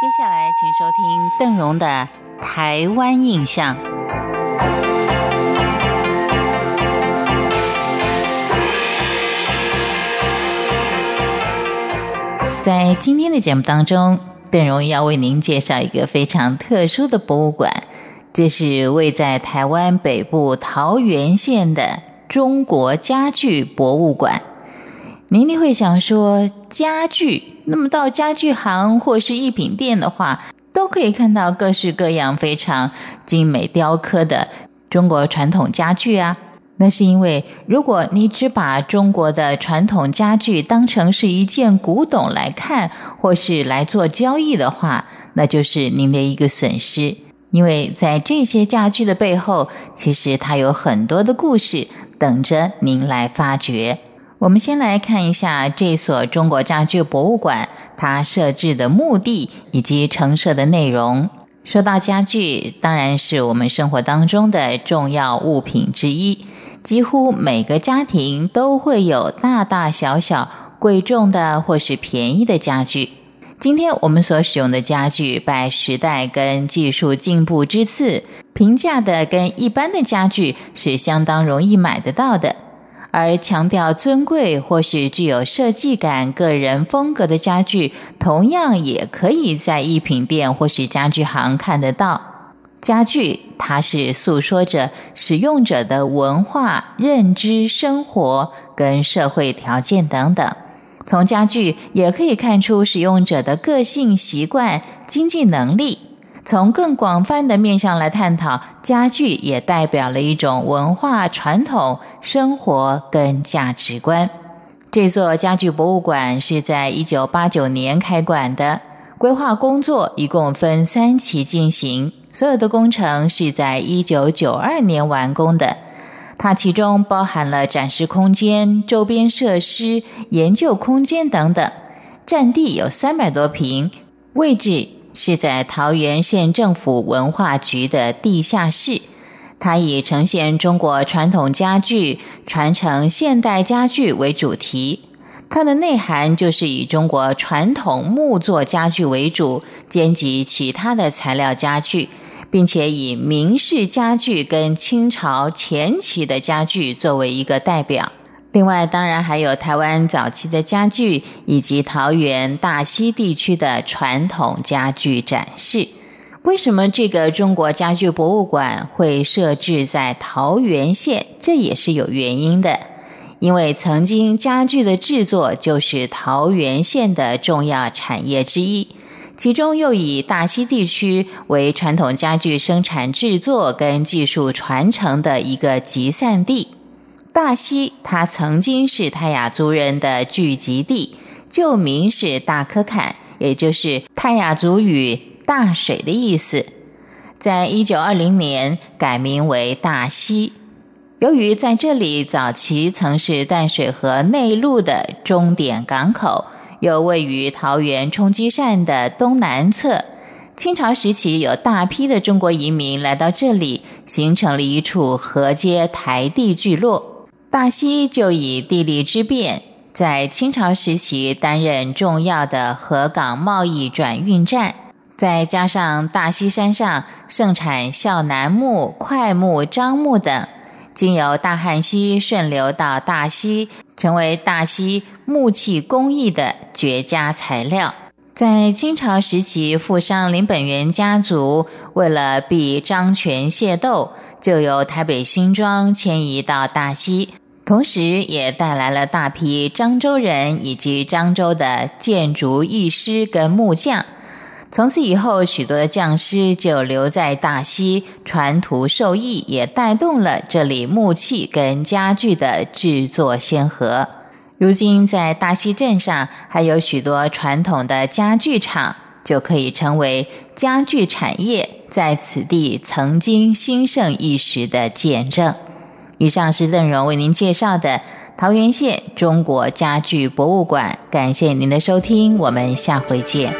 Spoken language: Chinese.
接下来，请收听邓荣的《台湾印象》。在今天的节目当中，邓荣要为您介绍一个非常特殊的博物馆，这是位在台湾北部桃园县的中国家具博物馆。您一定会想说，家具，那么到家具行或是艺品店的话。都可以看到各式各样非常精美雕刻的中国传统家具啊！那是因为，如果你只把中国的传统家具当成是一件古董来看，或是来做交易的话，那就是您的一个损失。因为在这些家具的背后，其实它有很多的故事等着您来发掘。我们先来看一下这所中国家具博物馆，它设置的目的以及陈设的内容。说到家具，当然是我们生活当中的重要物品之一，几乎每个家庭都会有大大小小、贵重的或是便宜的家具。今天我们所使用的家具，拜时代跟技术进步之赐，平价的跟一般的家具是相当容易买得到的。而强调尊贵或是具有设计感、个人风格的家具，同样也可以在艺品店或是家具行看得到。家具它是诉说着使用者的文化认知、生活跟社会条件等等。从家具也可以看出使用者的个性、习惯、经济能力。从更广泛的面向来探讨，家具也代表了一种文化传统、生活跟价值观。这座家具博物馆是在一九八九年开馆的，规划工作一共分三期进行，所有的工程是在一九九二年完工的。它其中包含了展示空间、周边设施、研究空间等等，占地有三百多平，位置。是在桃园县政府文化局的地下室，它以呈现中国传统家具、传承现代家具为主题。它的内涵就是以中国传统木作家具为主，兼及其他的材料家具，并且以明式家具跟清朝前期的家具作为一个代表。另外，当然还有台湾早期的家具，以及桃园大溪地区的传统家具展示。为什么这个中国家具博物馆会设置在桃园县？这也是有原因的。因为曾经家具的制作就是桃园县的重要产业之一，其中又以大溪地区为传统家具生产制作跟技术传承的一个集散地。大溪，它曾经是泰雅族人的聚集地，旧名是大科坎，也就是泰雅族语“大水”的意思。在一九二零年改名为大溪。由于在这里早期曾是淡水河内陆的终点港口，又位于桃园冲积扇的东南侧，清朝时期有大批的中国移民来到这里，形成了一处河街台地聚落。大溪就以地利之便，在清朝时期担任重要的河港贸易转运站。再加上大溪山上盛产孝楠木、快木、樟木等，经由大汉溪顺流到大溪，成为大溪木器工艺的绝佳材料。在清朝时期，富商林本源家族为了避张权械斗，就由台北新庄迁移到大溪。同时，也带来了大批漳州人以及漳州的建筑艺师跟木匠。从此以后，许多匠师就留在大溪传徒授艺，也带动了这里木器跟家具的制作先河。如今，在大溪镇上还有许多传统的家具厂，就可以成为家具产业在此地曾经兴盛一时的见证。以上是邓荣为您介绍的桃源县中国家具博物馆，感谢您的收听，我们下回见。